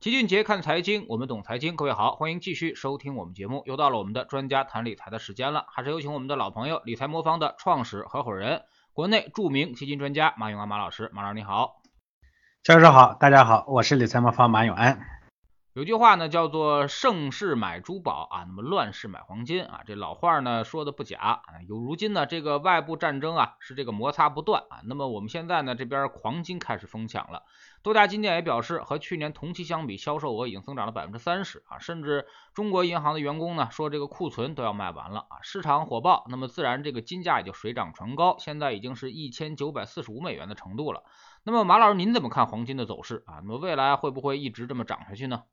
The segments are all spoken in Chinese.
齐俊杰看财经，我们懂财经。各位好，欢迎继续收听我们节目。又到了我们的专家谈理财的时间了，还是有请我们的老朋友理财魔方的创始合伙人，国内著名基金专家马永安马老师。马老师你好，教授好，大家好，我是理财魔方马永安。有句话呢，叫做盛世买珠宝啊，那么乱世买黄金啊。这老话呢说的不假啊。有如今呢，这个外部战争啊，是这个摩擦不断啊。那么我们现在呢，这边黄金开始疯抢了。多家金店也表示，和去年同期相比，销售额已经增长了百分之三十啊。甚至中国银行的员工呢，说这个库存都要卖完了啊。市场火爆，那么自然这个金价也就水涨船高，现在已经是一千九百四十五美元的程度了。那么马老师您怎么看黄金的走势啊？那么未来会不会一直这么涨下去呢？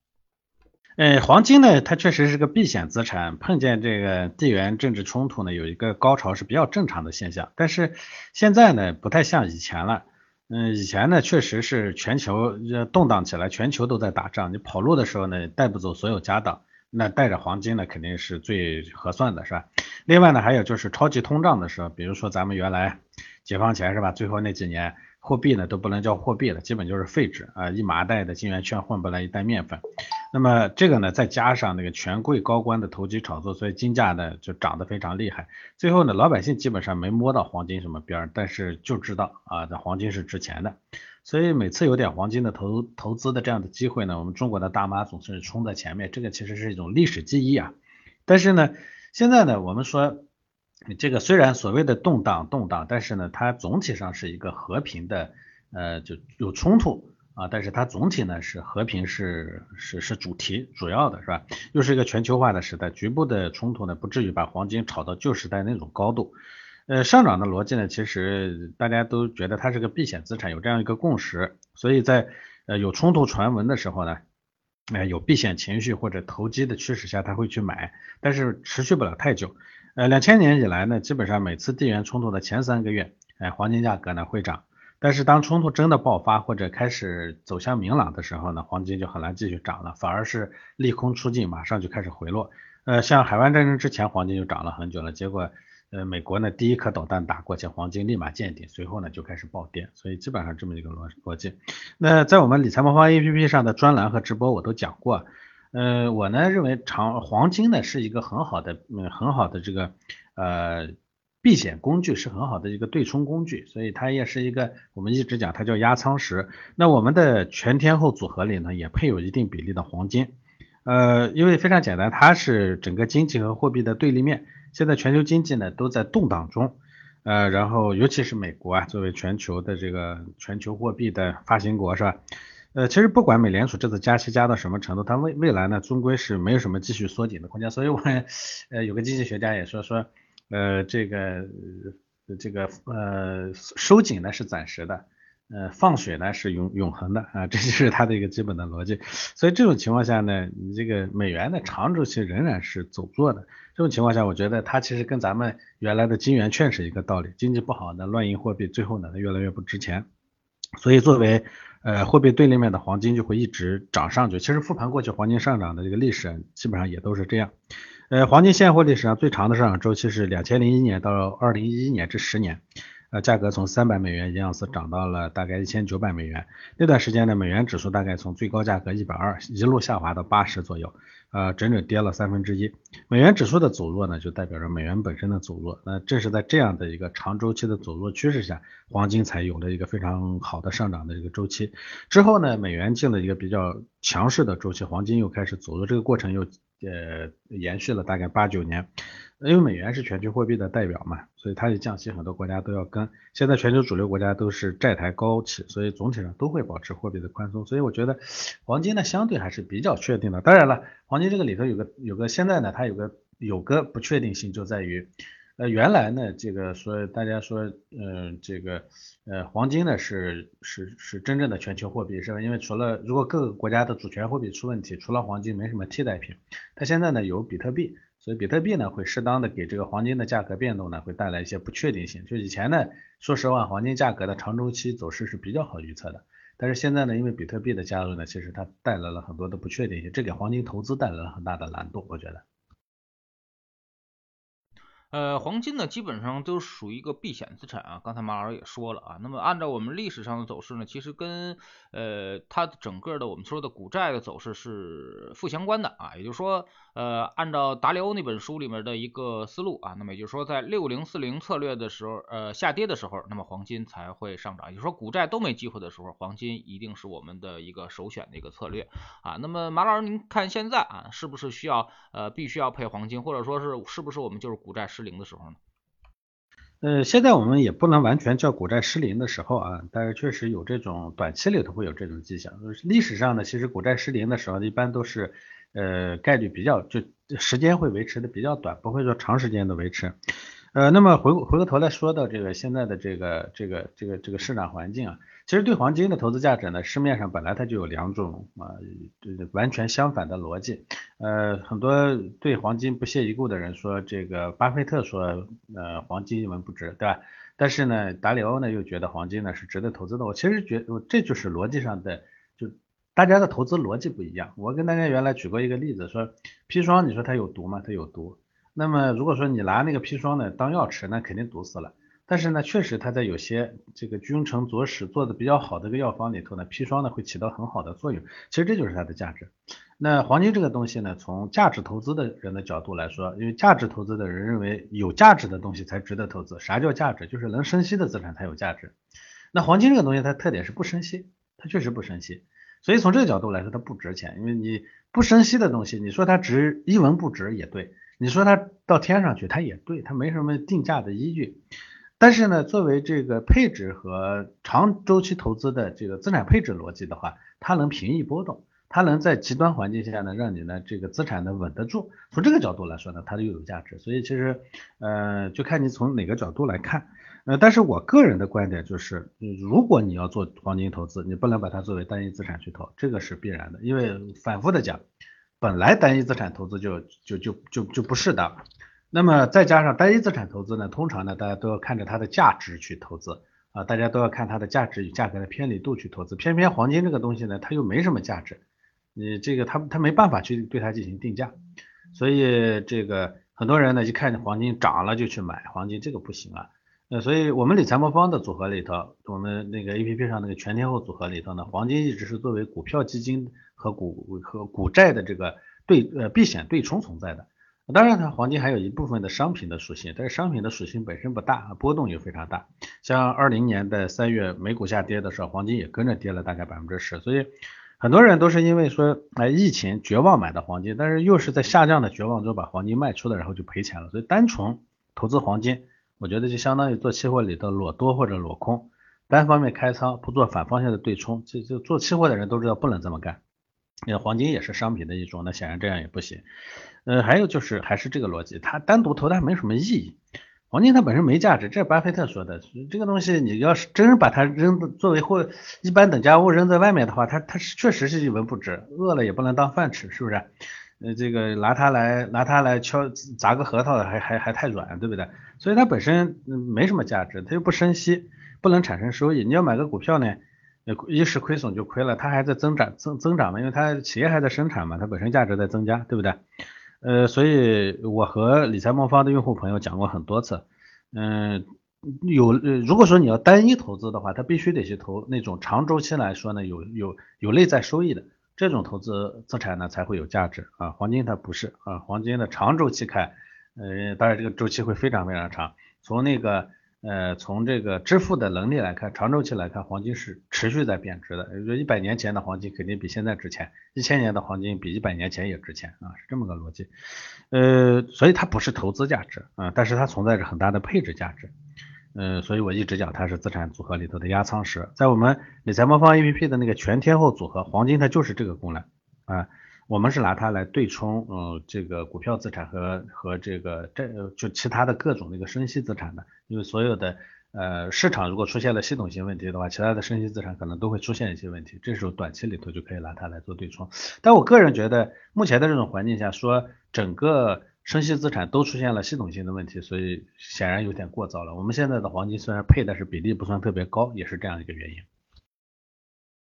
呃，黄金呢，它确实是个避险资产，碰见这个地缘政治冲突呢，有一个高潮是比较正常的现象。但是现在呢，不太像以前了。嗯，以前呢，确实是全球动荡起来，全球都在打仗，你跑路的时候呢，带不走所有家当，那带着黄金呢，肯定是最合算的，是吧？另外呢，还有就是超级通胀的时候，比如说咱们原来解放前是吧，最后那几年。货币呢都不能叫货币了，基本就是废纸啊，一麻袋的金圆券换不来一袋面粉。那么这个呢，再加上那个权贵高官的投机炒作，所以金价呢就涨得非常厉害。最后呢，老百姓基本上没摸到黄金什么边儿，但是就知道啊，这黄金是值钱的。所以每次有点黄金的投投资的这样的机会呢，我们中国的大妈总是冲在前面，这个其实是一种历史记忆啊。但是呢，现在呢，我们说。这个虽然所谓的动荡动荡，但是呢，它总体上是一个和平的，呃，就有冲突啊，但是它总体呢是和平是是是主题主要的是吧？又是一个全球化的时代，局部的冲突呢不至于把黄金炒到旧时代那种高度。呃，上涨的逻辑呢，其实大家都觉得它是个避险资产，有这样一个共识，所以在呃有冲突传闻的时候呢，呃有避险情绪或者投机的驱使下，他会去买，但是持续不了太久。呃，两千年以来呢，基本上每次地缘冲突的前三个月，哎，黄金价格呢会涨，但是当冲突真的爆发或者开始走向明朗的时候呢，黄金就很难继续涨了，反而是利空出尽，马上就开始回落。呃，像海湾战争之前，黄金就涨了很久了，结果呃美国呢第一颗导弹打过去，黄金立马见顶，随后呢就开始暴跌，所以基本上这么一个逻逻辑。那在我们理财魔方 A P P 上的专栏和直播我都讲过。呃，我呢认为长黄金呢是一个很好的，嗯，很好的这个呃避险工具，是很好的一个对冲工具，所以它也是一个我们一直讲它叫压舱石。那我们的全天候组合里呢也配有一定比例的黄金，呃，因为非常简单，它是整个经济和货币的对立面。现在全球经济呢都在动荡中，呃，然后尤其是美国啊，作为全球的这个全球货币的发行国是吧？呃，其实不管美联储这次加息加到什么程度，它未未来呢，终归是没有什么继续缩紧的空间。所以，我呃有个经济学家也说说，呃，这个这个呃收紧呢是暂时的，呃放水呢是永永恒的啊，这就是它的一个基本的逻辑。所以这种情况下呢，你这个美元的长周期仍然是走弱的。这种情况下，我觉得它其实跟咱们原来的金元券是一个道理，经济不好呢，乱印货币，最后呢它越来越不值钱。所以作为呃，货币对立面的黄金就会一直涨上去。其实复盘过去黄金上涨的这个历史，基本上也都是这样。呃，黄金现货历史上最长的上涨周期是两千零一年到二零一一年这十年，呃，价格从三百美元一盎司涨到了大概一千九百美元。那段时间呢，美元指数大概从最高价格一百二一路下滑到八十左右。呃，整整跌了三分之一。美元指数的走弱呢，就代表着美元本身的走弱。那正是在这样的一个长周期的走弱趋势下，黄金才有了一个非常好的上涨的一个周期。之后呢，美元进了一个比较强势的周期，黄金又开始走弱，这个过程又呃延续了大概八九年。因为美元是全球货币的代表嘛，所以它的降息，很多国家都要跟。现在全球主流国家都是债台高企，所以总体上都会保持货币的宽松。所以我觉得黄金呢相对还是比较确定的。当然了，黄金这个里头有个有个现在呢它有个有个不确定性就在于，呃原来呢这个说大家说嗯这个呃黄金呢是是是真正的全球货币是吧？因为除了如果各个国家的主权货币出问题，除了黄金没什么替代品。它现在呢有比特币。所以比特币呢会适当的给这个黄金的价格变动呢会带来一些不确定性。就以前呢，说实话，黄金价格的长周期走势是比较好预测的。但是现在呢，因为比特币的加入呢，其实它带来了很多的不确定性，这给黄金投资带来了很大的难度，我觉得。呃，黄金呢，基本上都属于一个避险资产啊。刚才马老师也说了啊，那么按照我们历史上的走势呢，其实跟呃它整个的我们说的股债的走势是负相关的啊。也就是说，呃，按照达里欧那本书里面的一个思路啊，那么也就是说，在六零四零策略的时候，呃，下跌的时候，那么黄金才会上涨。也就是说，股债都没机会的时候，黄金一定是我们的一个首选的一个策略啊。那么马老师，您看现在啊，是不是需要呃必须要配黄金，或者说是是不是我们就是股债失灵的时候呢？呃，现在我们也不能完全叫股债失灵的时候啊，但是确实有这种短期里头会有这种迹象。历史上呢，其实股债失灵的时候，一般都是呃概率比较就时间会维持的比较短，不会说长时间的维持。呃，那么回回过头来说到这个现在的这个这个这个这个市场环境啊。其实对黄金的投资价值呢，市面上本来它就有两种啊，这完全相反的逻辑。呃，很多对黄金不屑一顾的人说，这个巴菲特说，呃，黄金一文不值，对吧？但是呢，达里欧呢又觉得黄金呢是值得投资的。我其实觉，这就是逻辑上的，大家的投资逻辑不一样。我跟大家原来举过一个例子，说砒霜，你说它有毒吗？它有毒。那么如果说你拿那个砒霜呢当药吃，那肯定毒死了。但是呢，确实它在有些这个君臣佐使做的比较好的一个药方里头呢，砒霜呢会起到很好的作用。其实这就是它的价值。那黄金这个东西呢，从价值投资的人的角度来说，因为价值投资的人认为有价值的东西才值得投资。啥叫价值？就是能生息的资产才有价值。那黄金这个东西它特点是不生息，它确实不生息。所以从这个角度来说，它不值钱。因为你不生息的东西，你说它值一文不值也对，你说它到天上去它也对，它没什么定价的依据。但是呢，作为这个配置和长周期投资的这个资产配置逻辑的话，它能平抑波动，它能在极端环境下呢，让你呢这个资产呢稳得住。从这个角度来说呢，它就有价值。所以其实，呃，就看你从哪个角度来看。呃，但是我个人的观点就是，如果你要做黄金投资，你不能把它作为单一资产去投，这个是必然的。因为反复的讲，本来单一资产投资就就就就就不适当。那么再加上单一资产投资呢，通常呢，大家都要看着它的价值去投资啊，大家都要看它的价值与价格的偏离度去投资。偏偏黄金这个东西呢，它又没什么价值，你这个它它没办法去对它进行定价，所以这个很多人呢，一看黄金涨了就去买黄金，这个不行啊。呃，所以我们理财魔方的组合里头，我们那个 A P P 上那个全天候组合里头呢，黄金一直是作为股票基金和股和股债的这个对呃避险对冲存在的。当然，它黄金还有一部分的商品的属性，但是商品的属性本身不大，波动也非常大。像二零年的三月美股下跌的时候，黄金也跟着跌了大概百分之十。所以很多人都是因为说，哎，疫情绝望买的黄金，但是又是在下降的绝望中把黄金卖出了，然后就赔钱了。所以单纯投资黄金，我觉得就相当于做期货里的裸多或者裸空，单方面开仓，不做反方向的对冲。这就做期货的人都知道不能这么干。那黄金也是商品的一种，那显然这样也不行。呃，还有就是还是这个逻辑，它单独投它没什么意义。黄金它本身没价值，这是巴菲特说的。这个东西你要是真把它扔作为或一般等价物扔在外面的话，它它是确实是一文不值，饿了也不能当饭吃，是不是？呃，这个拿它来拿它来敲砸个核桃还还还太软，对不对？所以它本身没什么价值，它又不生息，不能产生收益。你要买个股票呢，一时亏损就亏了，它还在增长增增长嘛，因为它企业还在生产嘛，它本身价值在增加，对不对？呃，所以我和理财魔方的用户朋友讲过很多次，嗯，有如果说你要单一投资的话，它必须得去投那种长周期来说呢，有有有内在收益的这种投资资产呢才会有价值啊。黄金它不是啊，黄金的长周期看，呃，当然这个周期会非常非常长，从那个。呃，从这个支付的能力来看，长周期来看，黄金是持续在贬值的。也就，一百年前的黄金肯定比现在值钱，一千年的黄金比一百年前也值钱啊，是这么个逻辑。呃，所以它不是投资价值啊，但是它存在着很大的配置价值。嗯，所以我一直讲它是资产组合里头的压舱石。在我们理财魔方 APP 的那个全天候组合，黄金它就是这个功能啊。我们是拿它来对冲，嗯，这个股票资产和和这个这就其他的各种那个生息资产的，因为所有的呃市场如果出现了系统性问题的话，其他的生息资产可能都会出现一些问题，这时候短期里头就可以拿它来做对冲。但我个人觉得，目前的这种环境下，说整个生息资产都出现了系统性的问题，所以显然有点过早了。我们现在的黄金虽然配的是比例不算特别高，也是这样一个原因。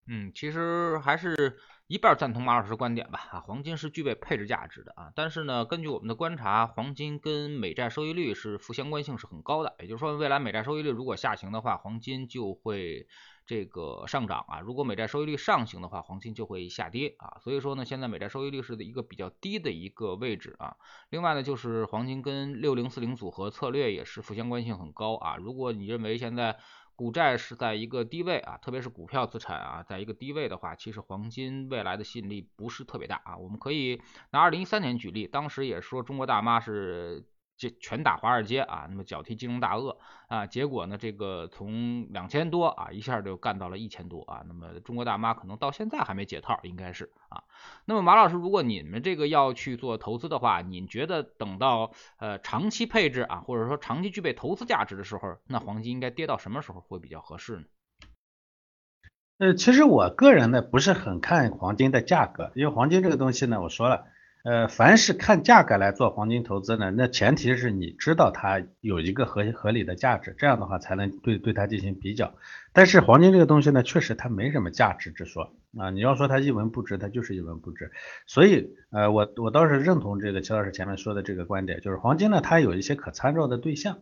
嗯，其实还是一半赞同马老师观点吧，啊，黄金是具备配置价值的啊，但是呢，根据我们的观察，黄金跟美债收益率是负相关性是很高的，也就是说，未来美债收益率如果下行的话，黄金就会这个上涨啊；如果美债收益率上行的话，黄金就会下跌啊。所以说呢，现在美债收益率是一个比较低的一个位置啊。另外呢，就是黄金跟六零四零组合策略也是负相关性很高啊。如果你认为现在股债是在一个低位啊，特别是股票资产啊，在一个低位的话，其实黄金未来的吸引力不是特别大啊。我们可以拿二零一三年举例，当时也说中国大妈是。就拳打华尔街啊，那么脚踢金融大鳄啊，结果呢，这个从两千多啊一下就干到了一千多啊，那么中国大妈可能到现在还没解套，应该是啊。那么马老师，如果你们这个要去做投资的话，你觉得等到呃长期配置啊，或者说长期具备投资价值的时候，那黄金应该跌到什么时候会比较合适呢？呃，其实我个人呢不是很看黄金的价格，因为黄金这个东西呢，我说了。呃，凡是看价格来做黄金投资呢，那前提是你知道它有一个合合理的价值，这样的话才能对对它进行比较。但是黄金这个东西呢，确实它没什么价值之说啊。你要说它一文不值，它就是一文不值。所以，呃，我我倒是认同这个齐老师前面说的这个观点，就是黄金呢，它有一些可参照的对象。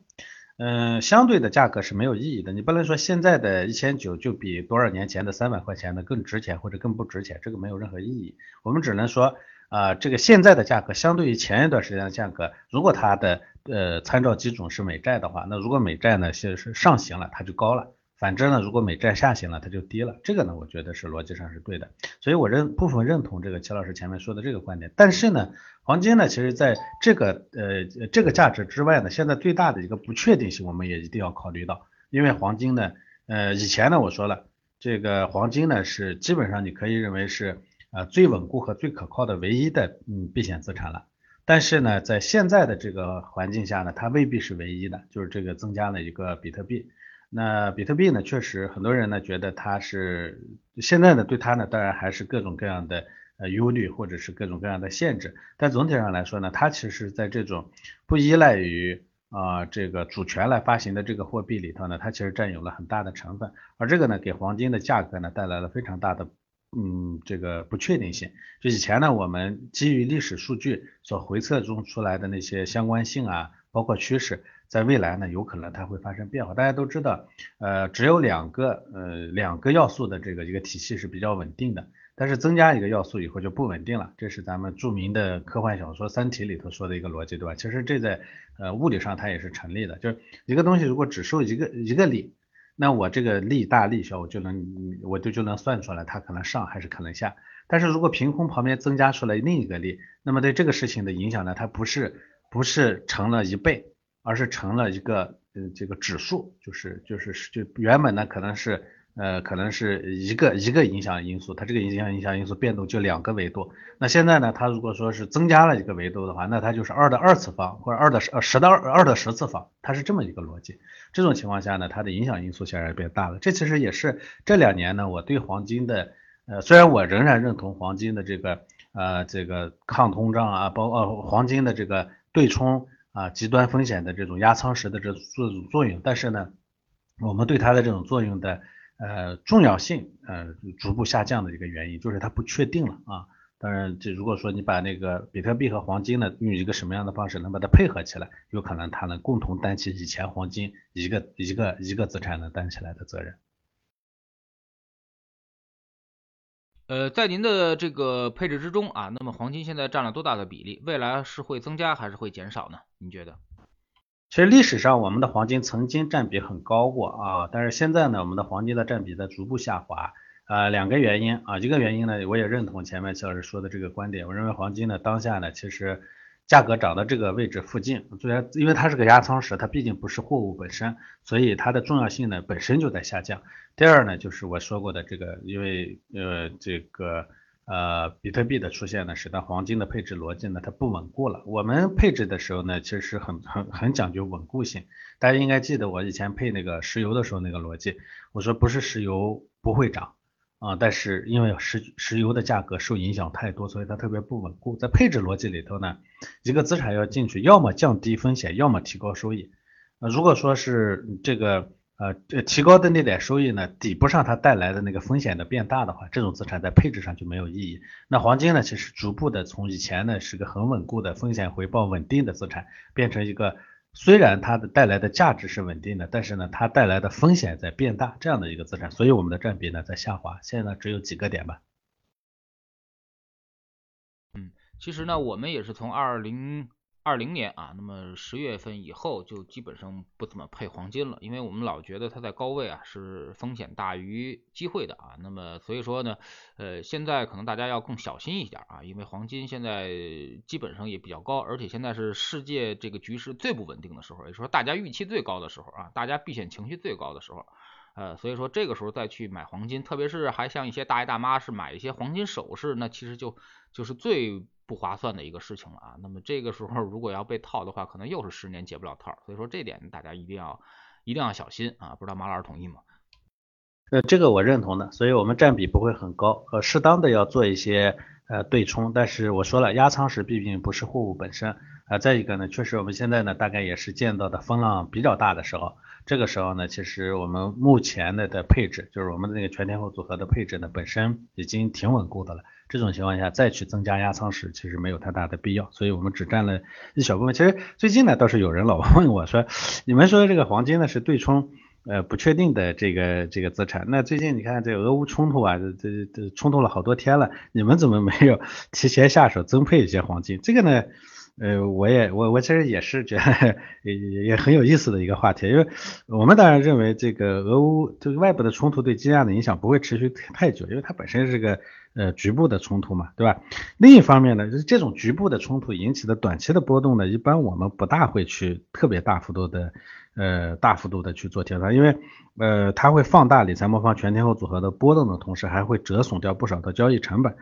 嗯，相对的价格是没有意义的。你不能说现在的一千九就比多少年前的三百块钱的更值钱或者更不值钱，这个没有任何意义。我们只能说。啊，这个现在的价格相对于前一段时间的价格，如果它的呃参照基准是美债的话，那如果美债呢是是上行了，它就高了；反之呢，如果美债下行了，它就低了。这个呢，我觉得是逻辑上是对的。所以我认部分认同这个齐老师前面说的这个观点。但是呢，黄金呢，其实在这个呃这个价值之外呢，现在最大的一个不确定性，我们也一定要考虑到。因为黄金呢，呃以前呢我说了，这个黄金呢是基本上你可以认为是。啊，最稳固和最可靠的唯一的嗯避险资产了，但是呢，在现在的这个环境下呢，它未必是唯一的，就是这个增加了一个比特币。那比特币呢，确实很多人呢觉得它是现在呢对它呢当然还是各种各样的呃忧虑或者是各种各样的限制，但总体上来说呢，它其实在这种不依赖于啊这个主权来发行的这个货币里头呢，它其实占有了很大的成分，而这个呢给黄金的价格呢带来了非常大的。嗯，这个不确定性，就以前呢，我们基于历史数据所回测中出来的那些相关性啊，包括趋势，在未来呢，有可能它会发生变化。大家都知道，呃，只有两个呃两个要素的这个一个体系是比较稳定的，但是增加一个要素以后就不稳定了。这是咱们著名的科幻小说《三体》里头说的一个逻辑，对吧？其实这在呃物理上它也是成立的，就是一个东西如果只受一个一个力。那我这个利大利小，我就能，我就就能算出来它可能上还是可能下。但是如果凭空旁边增加出来另一个利，那么对这个事情的影响呢，它不是不是成了一倍，而是成了一个呃这个指数，就是就是就原本呢可能是。呃，可能是一个一个影响因素，它这个影响影响因素变动就两个维度。那现在呢，它如果说是增加了一个维度的话，那它就是二的二次方或者二的十呃十的二二的十次方，它是这么一个逻辑。这种情况下呢，它的影响因素显然变大了。这其实也是这两年呢，我对黄金的呃，虽然我仍然认同黄金的这个呃这个抗通胀啊，包括黄金的这个对冲啊极端风险的这种压舱石的这作作用，但是呢，我们对它的这种作用的。呃，重要性呃逐步下降的一个原因就是它不确定了啊。当然，这如果说你把那个比特币和黄金呢，用一个什么样的方式能把它配合起来，有可能它能共同担起以前黄金一个一个一个资产能担起来的责任。呃，在您的这个配置之中啊，那么黄金现在占了多大的比例？未来是会增加还是会减少呢？您觉得？其实历史上我们的黄金曾经占比很高过啊，但是现在呢，我们的黄金的占比在逐步下滑。呃，两个原因啊，一个原因呢，我也认同前面齐老师说的这个观点，我认为黄金呢当下呢，其实价格涨到这个位置附近，虽然因为它是个压舱石，它毕竟不是货物本身，所以它的重要性呢本身就在下降。第二呢，就是我说过的这个，因为呃这个。呃，比特币的出现呢，使得黄金的配置逻辑呢，它不稳固了。我们配置的时候呢，其实很很很讲究稳固性。大家应该记得我以前配那个石油的时候那个逻辑，我说不是石油不会涨啊，但是因为石石油的价格受影响太多，所以它特别不稳固。在配置逻辑里头呢，一个资产要进去，要么降低风险，要么提高收益。呃，如果说是这个。呃，这提高的那点收益呢，抵不上它带来的那个风险的变大的话，这种资产在配置上就没有意义。那黄金呢，其实逐步的从以前呢是个很稳固的风险回报稳定的资产，变成一个虽然它的带来的价值是稳定的，但是呢它带来的风险在变大这样的一个资产，所以我们的占比呢在下滑，现在呢只有几个点吧。嗯，其实呢我们也是从二零。二零年啊，那么十月份以后就基本上不怎么配黄金了，因为我们老觉得它在高位啊是风险大于机会的啊。那么所以说呢，呃，现在可能大家要更小心一点啊，因为黄金现在基本上也比较高，而且现在是世界这个局势最不稳定的时候，也就是说大家预期最高的时候啊，大家避险情绪最高的时候，呃，所以说这个时候再去买黄金，特别是还像一些大爷大妈是买一些黄金首饰，那其实就就是最。不划算的一个事情了啊，那么这个时候 如果要被套的话，可能又是十年解不了套，所以说这点大家一定要一定要小心啊，不知道马老师同意吗？呃，这个我认同的，所以我们占比不会很高，呃，适当的要做一些呃对冲，但是我说了，压仓时毕竟不是货物本身啊，再一个呢，确实我们现在呢大概也是见到的风浪比较大的时候，这个时候呢，其实我们目前的的配置，就是我们的那个全天候组合的配置呢，本身已经挺稳固的了。这种情况下再去增加压仓时，其实没有太大的必要，所以我们只占了一小部分。其实最近呢，倒是有人老问我说，你们说这个黄金呢是对冲呃不确定的这个这个资产，那最近你看这俄乌冲突啊，这这这冲突了好多天了，你们怎么没有提前下手增配一些黄金？这个呢？呃，我也我我其实也是觉得 也也很有意思的一个话题，因为我们当然认为这个俄乌这个外部的冲突对金价的影响不会持续太久，因为它本身是个呃局部的冲突嘛，对吧？另一方面呢，就是这种局部的冲突引起的短期的波动呢，一般我们不大会去特别大幅度的呃大幅度的去做调仓，因为呃它会放大理财魔方全天候组合的波动的同时，还会折损掉不少的交易成本，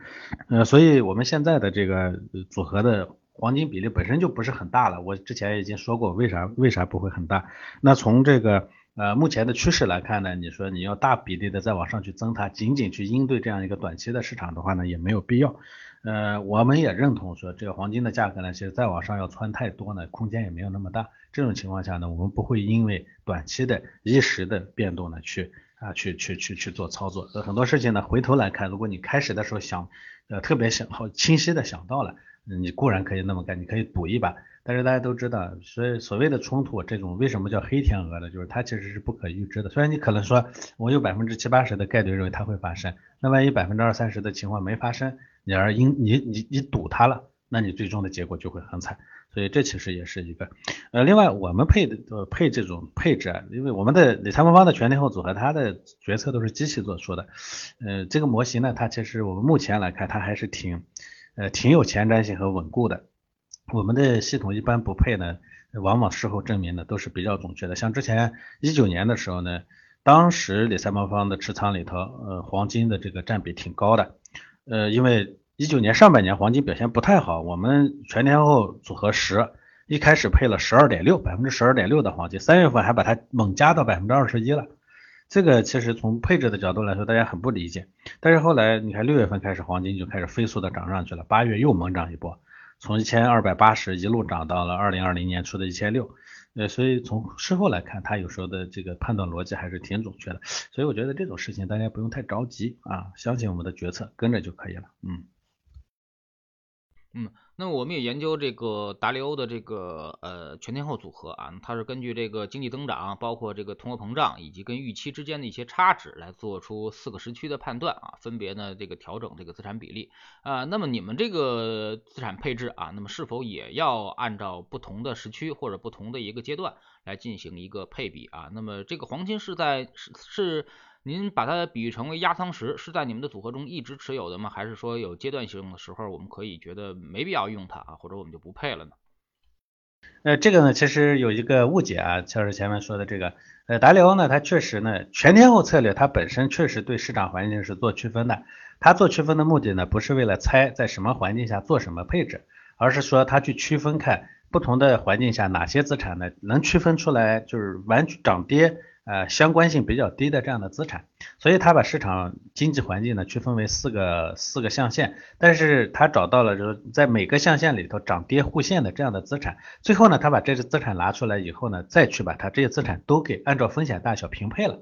呃，所以我们现在的这个组合的。黄金比例本身就不是很大了，我之前已经说过为啥为啥不会很大。那从这个呃目前的趋势来看呢，你说你要大比例的再往上去增它，仅仅去应对这样一个短期的市场的话呢，也没有必要。呃，我们也认同说这个黄金的价格呢，其实再往上要窜太多呢，空间也没有那么大。这种情况下呢，我们不会因为短期的一时的变动呢，去啊去去去去做操作。很多事情呢，回头来看，如果你开始的时候想呃特别想好清晰的想到了。你固然可以那么干，你可以赌一把，但是大家都知道，所以所谓的冲突这种为什么叫黑天鹅呢？就是它其实是不可预知的。虽然你可能说我有百分之七八十的概率认为它会发生，那万一百分之二三十的情况没发生，你而因你你你赌它了，那你最终的结果就会很惨。所以这其实也是一个呃，另外我们配的呃配这种配置啊，因为我们的理财魔方的全天候组合，它的决策都是机器做出的，呃，这个模型呢，它其实我们目前来看，它还是挺。呃，挺有前瞻性和稳固的。我们的系统一般不配呢，往往事后证明呢都是比较准确的。像之前一九年的时候呢，当时理财魔方的持仓里头，呃，黄金的这个占比挺高的。呃，因为一九年上半年黄金表现不太好，我们全天候组合十一开始配了十二点六，百分之十二点六的黄金，三月份还把它猛加到百分之二十一了。这个其实从配置的角度来说，大家很不理解。但是后来你看六月份开始，黄金就开始飞速的涨上去了，八月又猛涨一波，从一千二百八十一路涨到了二零二零年初的一千六。呃，所以从事后来看，它有时候的这个判断逻辑还是挺准确的。所以我觉得这种事情大家不用太着急啊，相信我们的决策，跟着就可以了。嗯。嗯。那么我们也研究这个达利欧的这个呃全天候组合啊，它是根据这个经济增长，包括这个通货膨胀以及跟预期之间的一些差值来做出四个时区的判断啊，分别呢这个调整这个资产比例啊。那么你们这个资产配置啊，那么是否也要按照不同的时区或者不同的一个阶段来进行一个配比啊？那么这个黄金是在是是。您把它比喻成为压舱石，是在你们的组合中一直持有的吗？还是说有阶段性的时候，我们可以觉得没必要用它啊，或者我们就不配了呢？呃，这个呢，其实有一个误解啊，就是前面说的这个，呃，达里欧呢，它确实呢，全天候策略它本身确实对市场环境是做区分的，它做区分的目的呢，不是为了猜在什么环境下做什么配置，而是说它去区分看不同的环境下哪些资产呢能区分出来，就是完涨跌。呃相关性比较低的这样的资产，所以他把市场经济环境呢区分为四个四个象限，但是他找到了就是在每个象限里头涨跌互现的这样的资产，最后呢他把这些资产拿出来以后呢，再去把它这些资产都给按照风险大小平配了。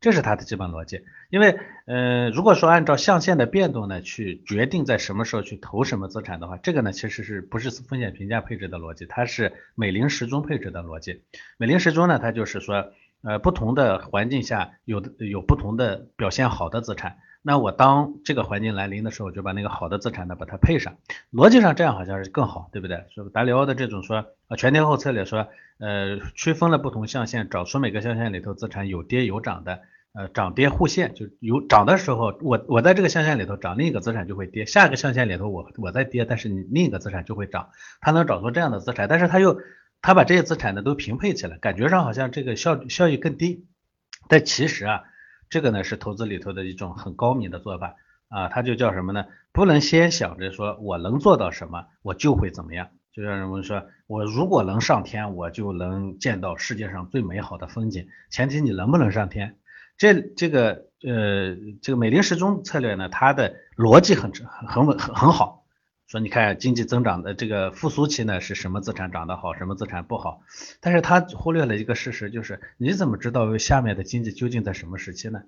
这是它的基本逻辑，因为，呃，如果说按照象限的变动呢，去决定在什么时候去投什么资产的话，这个呢其实是不是风险评价配置的逻辑，它是美林时钟配置的逻辑。美林时钟呢，它就是说，呃，不同的环境下有的有不同的表现好的资产，那我当这个环境来临的时候，就把那个好的资产呢把它配上，逻辑上这样好像是更好，对不对？说达里奥的这种说，呃，全天候策略说，呃，区分了不同象限，找出每个象限里头资产有跌有涨的。呃，涨跌互现，就有涨的时候，我我在这个象限里头涨，另一个资产就会跌；下一个象限里头，我我在跌，但是你另一个资产就会涨。他能找出这样的资产，但是他又他把这些资产呢都平配起来，感觉上好像这个效效益更低。但其实啊，这个呢是投资里头的一种很高明的做法啊，它就叫什么呢？不能先想着说我能做到什么，我就会怎么样。就像人们说，我如果能上天，我就能见到世界上最美好的风景。前提你能不能上天？这这个呃这个美林时钟策略呢，它的逻辑很很很稳很很好。说你看经济增长的这个复苏期呢，是什么资产涨得好，什么资产不好？但是他忽略了一个事实，就是你怎么知道下面的经济究竟在什么时期呢？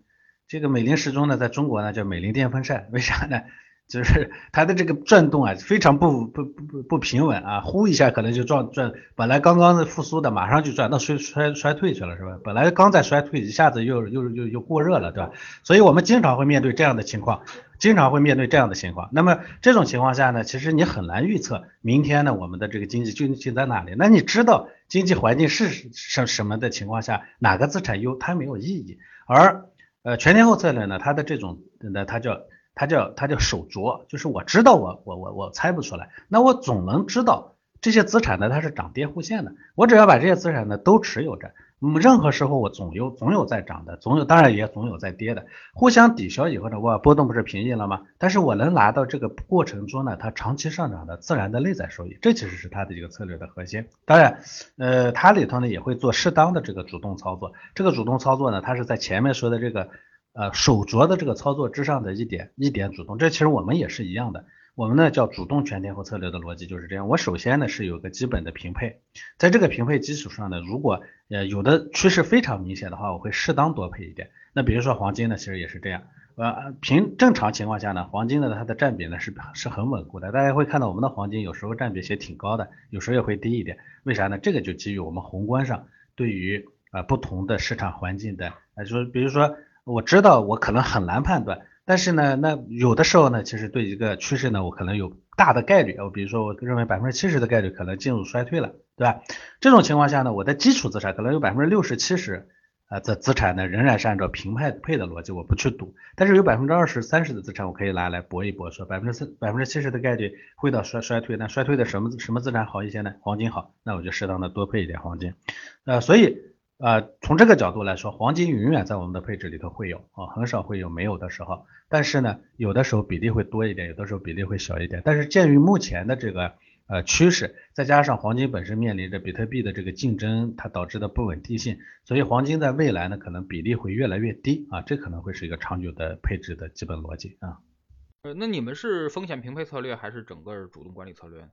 这个美林时钟呢，在中国呢叫美林电风扇，为啥呢？就是它的这个转动啊，非常不不不不平稳啊，呼一下可能就转转，本来刚刚的复苏的，马上就转到衰衰衰退去了，是吧？本来刚在衰退，一下子又又又又过热了，对吧？所以我们经常会面对这样的情况，经常会面对这样的情况。那么这种情况下呢，其实你很难预测明天呢我们的这个经济究竟在哪里。那你知道经济环境是什什么的情况下，哪个资产优，它没有意义。而呃全天候策略呢，它的这种呢，它叫。它叫它叫手镯，就是我知道我我我我猜不出来，那我总能知道这些资产呢它是涨跌互现的，我只要把这些资产呢都持有着，嗯，任何时候我总有总有在涨的，总有当然也总有在跌的，互相抵消以后呢，我波动不是平抑了吗？但是我能拿到这个过程中呢，它长期上涨的自然的内在收益，这其实是它的一个策略的核心。当然，呃，它里头呢也会做适当的这个主动操作，这个主动操作呢，它是在前面说的这个。呃，手镯的这个操作之上的一点一点主动，这其实我们也是一样的。我们呢叫主动全天候策略的逻辑就是这样。我首先呢是有个基本的平配，在这个平配基础上呢，如果呃有的趋势非常明显的话，我会适当多配一点。那比如说黄金呢，其实也是这样。呃，平正常情况下呢，黄金呢它的占比呢是是很稳固的。大家会看到我们的黄金有时候占比也挺高的，有时候也会低一点。为啥呢？这个就基于我们宏观上对于呃不同的市场环境的，呃，就是比如说。我知道我可能很难判断，但是呢，那有的时候呢，其实对一个趋势呢，我可能有大的概率，我比如说我认为百分之七十的概率可能进入衰退了，对吧？这种情况下呢，我的基础资产可能有百分之六十七十啊的资产呢，仍然是按照平派配的逻辑，我不去赌，但是有百分之二十三十的资产我可以拿来搏一搏，说百分之四百分之七十的概率会到衰衰退，那衰退的什么什么资产好一些呢？黄金好，那我就适当的多配一点黄金，呃，所以。呃，从这个角度来说，黄金永远在我们的配置里头会有啊，很少会有没有的时候。但是呢，有的时候比例会多一点，有的时候比例会小一点。但是鉴于目前的这个呃趋势，再加上黄金本身面临着比特币的这个竞争，它导致的不稳定性，所以黄金在未来呢，可能比例会越来越低啊，这可能会是一个长久的配置的基本逻辑啊。呃，那你们是风险平配策略还是整个主动管理策略？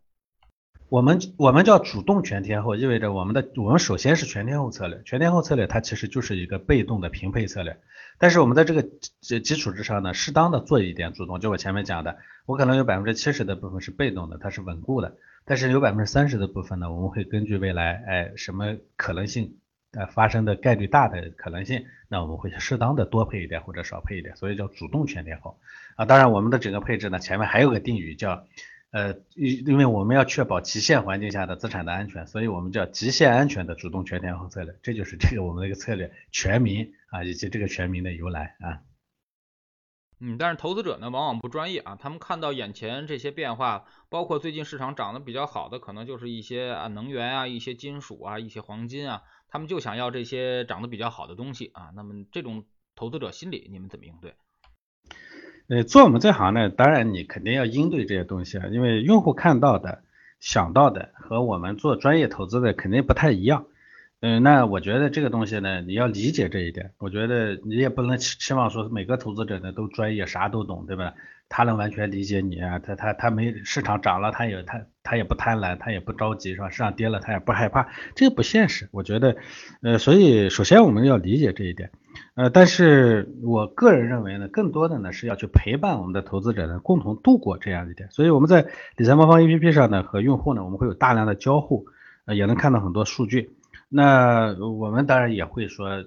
我们我们叫主动全天候，意味着我们的我们首先是全天候策略，全天候策略它其实就是一个被动的平配策略，但是我们在这个基基础之上呢，适当的做一点主动，就我前面讲的，我可能有百分之七十的部分是被动的，它是稳固的，但是有百分之三十的部分呢，我们会根据未来哎什么可能性呃发生的概率大的可能性，那我们会适当的多配一点或者少配一点，所以叫主动全天候啊。当然我们的整个配置呢，前面还有个定语叫。呃，因因为我们要确保极限环境下的资产的安全，所以我们叫极限安全的主动全天候策略，这就是这个我们的一个策略全名啊，以及这个全名的由来啊。嗯，但是投资者呢，往往不专业啊，他们看到眼前这些变化，包括最近市场涨得比较好的，可能就是一些啊能源啊、一些金属啊、一些黄金啊，他们就想要这些涨得比较好的东西啊。那么这种投资者心理，你们怎么应对？呃，做我们这行呢，当然你肯定要应对这些东西啊，因为用户看到的、想到的和我们做专业投资的肯定不太一样。嗯，那我觉得这个东西呢，你要理解这一点。我觉得你也不能期期望说每个投资者呢都专业啥都懂，对吧？他能完全理解你啊，他他他没市场涨了，他也他他也不贪婪，他也不着急，是吧？市场跌了，他也不害怕，这个不现实。我觉得，呃，所以首先我们要理解这一点，呃，但是我个人认为呢，更多的呢是要去陪伴我们的投资者呢，共同度过这样一点。所以我们在理财魔方 APP 上呢，和用户呢，我们会有大量的交互，呃，也能看到很多数据。那我们当然也会说，呃，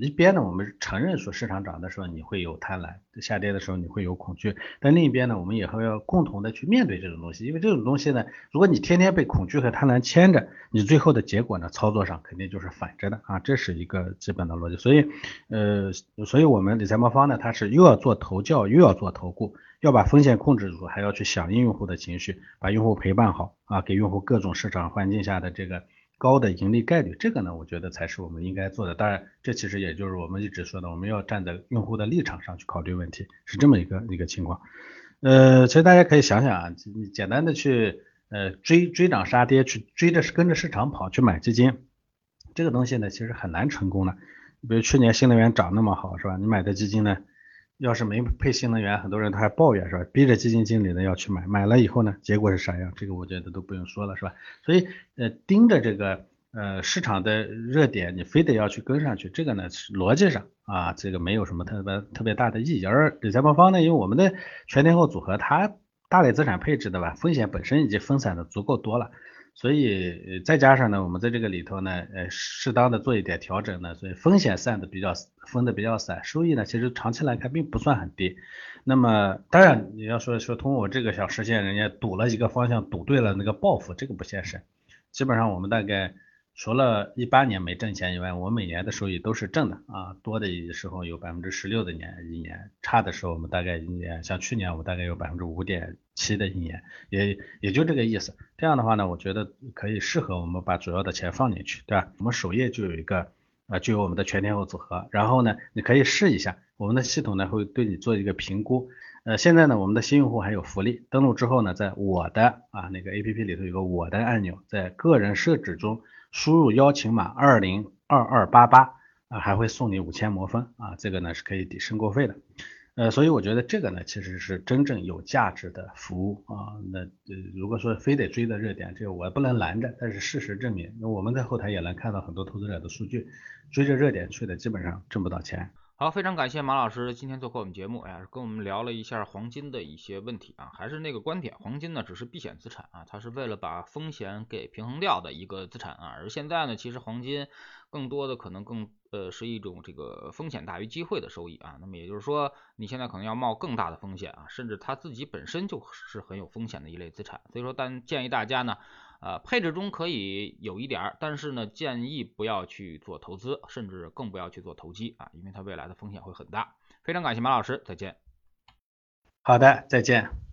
一边呢，我们承认说市场涨的时候你会有贪婪，下跌的时候你会有恐惧，但另一边呢，我们也会要共同的去面对这种东西，因为这种东西呢，如果你天天被恐惧和贪婪牵着，你最后的结果呢，操作上肯定就是反着的啊，这是一个基本的逻辑。所以，呃，所以我们理财魔方呢，它是又要做投教，又要做投顾，要把风险控制住，还要去响应用户的情绪，把用户陪伴好啊，给用户各种市场环境下的这个。高的盈利概率，这个呢，我觉得才是我们应该做的。当然，这其实也就是我们一直说的，我们要站在用户的立场上去考虑问题，是这么一个一个情况。呃，其实大家可以想想啊，你简单的去呃追追涨杀跌，去追着跟着市场跑去买基金，这个东西呢，其实很难成功的。比如去年新能源涨那么好，是吧？你买的基金呢？要是没配新能源，很多人他还抱怨是吧？逼着基金经理呢要去买，买了以后呢，结果是啥样？这个我觉得都不用说了是吧？所以呃盯着这个呃市场的热点，你非得要去跟上去，这个呢逻辑上啊这个没有什么特别特别大的意义。而理财魔方呢，因为我们的全天候组合，它大类资产配置的吧，风险本身已经分散的足够多了。所以再加上呢，我们在这个里头呢，呃，适当的做一点调整呢，所以风险散的比较分的比较散，收益呢其实长期来看并不算很低。那么当然你要说说通过我这个想实现人家赌了一个方向赌对了那个报复，这个不现实。基本上我们大概。除了一八年没挣钱以外，我每年的收益都是正的啊，多的时候有百分之十六的年一年，差的时候我们大概一年，像去年我们大概有百分之五点七的一年，也也就这个意思。这样的话呢，我觉得可以适合我们把主要的钱放进去，对吧？我们首页就有一个啊，就有我们的全天候组合，然后呢，你可以试一下，我们的系统呢会对你做一个评估。呃，现在呢，我们的新用户还有福利，登录之后呢，在我的啊那个 A P P 里头有个我的按钮，在个人设置中。输入邀请码二零二二八八啊，还会送你五千魔分啊，这个呢是可以抵申购费的，呃，所以我觉得这个呢其实是真正有价值的服务啊。那呃，如果说非得追着热点，这个我不能拦着，但是事实证明，那我们在后台也能看到很多投资者的数据，追着热点去的基本上挣不到钱。好，非常感谢马老师今天做客我们节目，哎呀，跟我们聊了一下黄金的一些问题啊，还是那个观点，黄金呢只是避险资产啊，它是为了把风险给平衡掉的一个资产啊，而现在呢，其实黄金更多的可能更呃是一种这个风险大于机会的收益啊，那么也就是说，你现在可能要冒更大的风险啊，甚至它自己本身就是很有风险的一类资产，所以说，但建议大家呢。呃，配置中可以有一点儿，但是呢，建议不要去做投资，甚至更不要去做投机啊，因为它未来的风险会很大。非常感谢马老师，再见。好的，再见。